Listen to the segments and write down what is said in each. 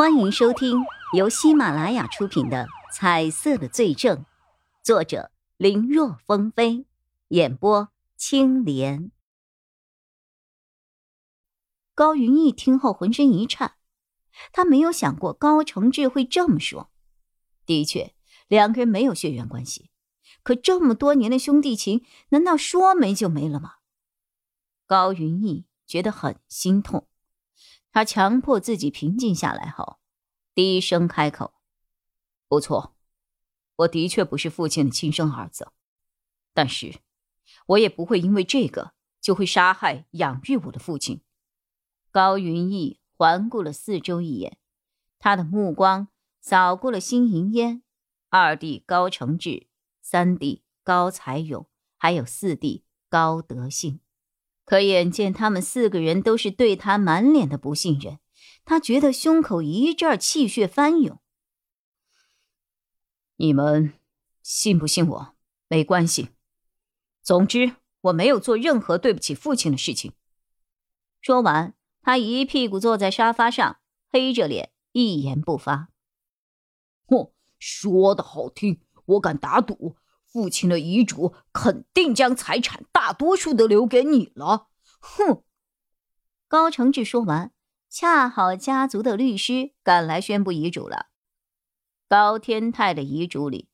欢迎收听由喜马拉雅出品的《彩色的罪证》，作者林若风飞，演播青莲。高云逸听后浑身一颤，他没有想过高承志会这么说。的确，两个人没有血缘关系，可这么多年的兄弟情，难道说没就没了吗？高云逸觉得很心痛。他强迫自己平静下来后，低声开口：“不错，我的确不是父亲的亲生儿子，但是，我也不会因为这个就会杀害养育我的父亲。”高云逸环顾了四周一眼，他的目光扫过了辛银烟、二弟高承志、三弟高才勇，还有四弟高德信。可眼见他们四个人都是对他满脸的不信任，他觉得胸口一阵气血翻涌。你们信不信我没关系，总之我没有做任何对不起父亲的事情。说完，他一屁股坐在沙发上，黑着脸，一言不发。哼，说的好听，我敢打赌。父亲的遗嘱肯定将财产大多数都留给你了。哼！高承志说完，恰好家族的律师赶来宣布遗嘱了。高天泰的遗嘱里，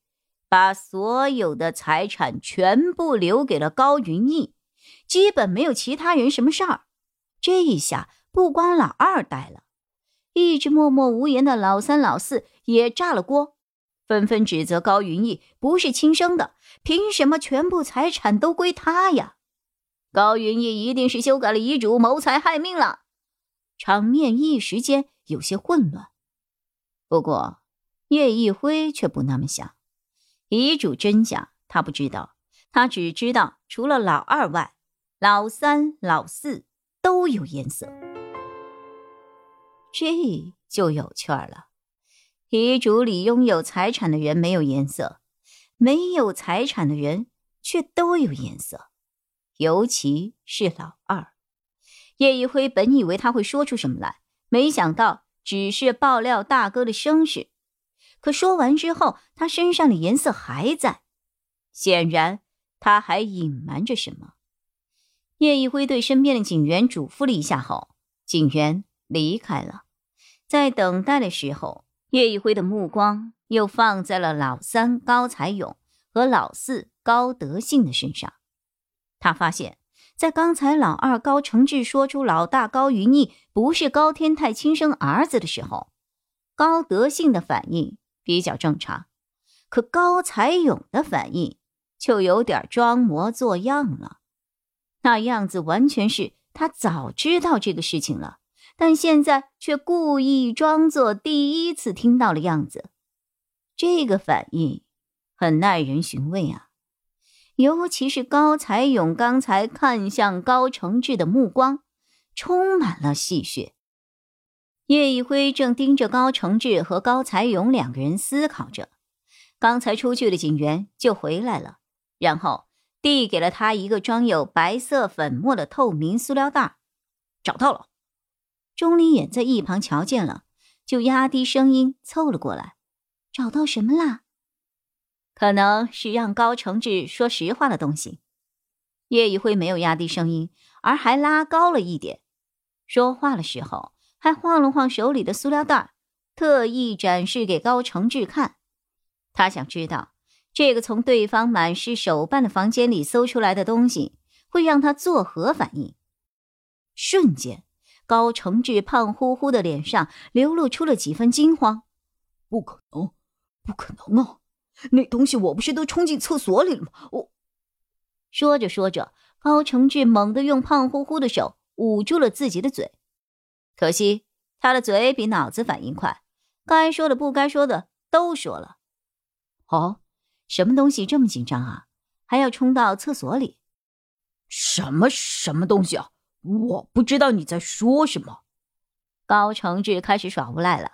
把所有的财产全部留给了高云逸，基本没有其他人什么事儿。这一下，不光老二呆了，一直默默无言的老三、老四也炸了锅。纷纷指责高云逸不是亲生的，凭什么全部财产都归他呀？高云逸一定是修改了遗嘱，谋财害命了。场面一时间有些混乱。不过叶一辉却不那么想，遗嘱真假他不知道，他只知道除了老二外，老三、老四都有颜色。这就有趣儿了。遗嘱里拥有财产的人没有颜色，没有财产的人却都有颜色，尤其是老二。叶一辉本以为他会说出什么来，没想到只是爆料大哥的身世。可说完之后，他身上的颜色还在，显然他还隐瞒着什么。叶一辉对身边的警员嘱咐了一下后，警员离开了。在等待的时候。叶一辉的目光又放在了老三高才勇和老四高德信的身上。他发现，在刚才老二高承志说出老大高云逸不是高天泰亲生儿子的时候，高德信的反应比较正常，可高才勇的反应就有点装模作样了。那样子完全是他早知道这个事情了。但现在却故意装作第一次听到的样子，这个反应很耐人寻味啊！尤其是高才勇刚才看向高承志的目光，充满了戏谑。叶一辉正盯着高承志和高才勇两个人思考着，刚才出去的警员就回来了，然后递给了他一个装有白色粉末的透明塑料袋，找到了。钟离眼在一旁瞧见了，就压低声音凑了过来：“找到什么啦？”可能是让高承志说实话的东西。叶一辉没有压低声音，而还拉高了一点。说话的时候还晃了晃手里的塑料袋，特意展示给高承志看。他想知道这个从对方满是手办的房间里搜出来的东西会让他作何反应。瞬间。高承志胖乎乎的脸上流露出了几分惊慌。不可能，不可能啊！那东西我不是都冲进厕所里了吗？我说着说着，高承志猛地用胖乎乎的手捂住了自己的嘴。可惜他的嘴比脑子反应快，该说的不该说的都说了。哦，什么东西这么紧张啊？还要冲到厕所里？什么什么东西啊？我不知道你在说什么。高承志开始耍无赖了。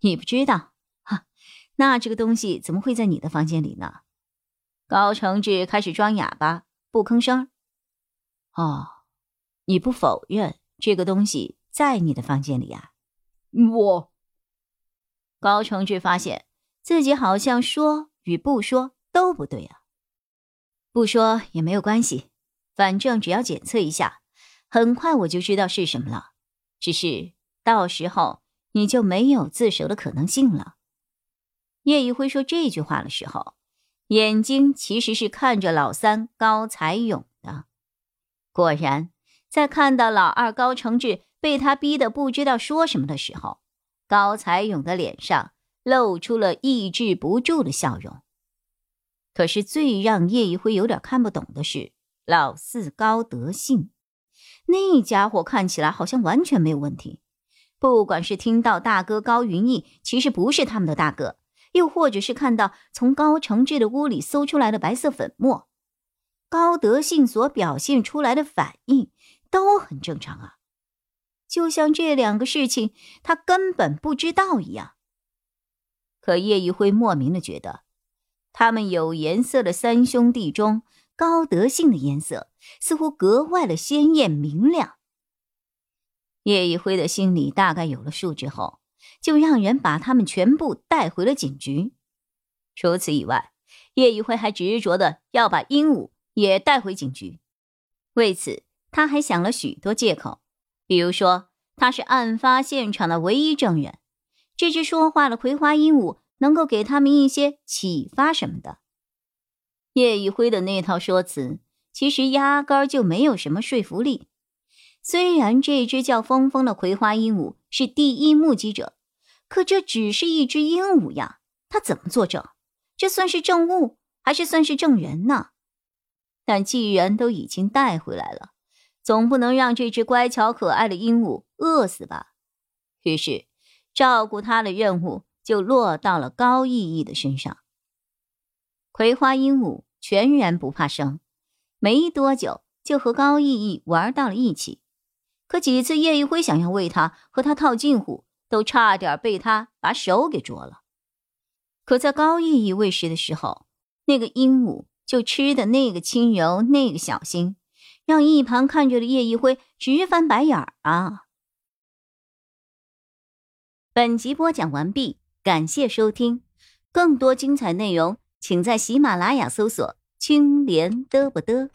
你不知道？哈，那这个东西怎么会在你的房间里呢？高承志开始装哑巴，不吭声。哦，你不否认这个东西在你的房间里啊？我高承志发现自己好像说与不说都不对啊。不说也没有关系，反正只要检测一下，很快我就知道是什么了。只是到时候你就没有自首的可能性了。叶一辉说这句话的时候，眼睛其实是看着老三高才勇的。果然，在看到老二高承志被他逼得不知道说什么的时候，高才勇的脸上露出了抑制不住的笑容。可是最让叶一辉有点看不懂的是，老四高德信，那家伙看起来好像完全没有问题。不管是听到大哥高云逸其实不是他们的大哥。又或者是看到从高承志的屋里搜出来的白色粉末，高德信所表现出来的反应都很正常啊，就像这两个事情他根本不知道一样。可叶一辉莫名的觉得，他们有颜色的三兄弟中，高德信的颜色似乎格外的鲜艳明亮。叶一辉的心里大概有了数之后。就让人把他们全部带回了警局。除此以外，叶一辉还执着的要把鹦鹉也带回警局。为此，他还想了许多借口，比如说他是案发现场的唯一证人，这只说话的葵花鹦鹉能够给他们一些启发什么的。叶一辉的那套说辞其实压根儿就没有什么说服力。虽然这只叫峰峰的葵花鹦鹉是第一目击者。可这只是一只鹦鹉呀，他怎么作证？这算是证物，还是算是证人呢？但既然都已经带回来了，总不能让这只乖巧可爱的鹦鹉饿死吧？于是，照顾它的任务就落到了高逸逸的身上。葵花鹦鹉全然不怕生，没多久就和高逸逸玩到了一起。可几次叶一辉想要喂它，和它套近乎。都差点被他把手给啄了，可在高逸逸喂食的时候，那个鹦鹉就吃的那个轻柔，那个小心，让一旁看着的叶一辉直翻白眼儿啊！本集播讲完毕，感谢收听，更多精彩内容请在喜马拉雅搜索“青莲嘚不嘚”。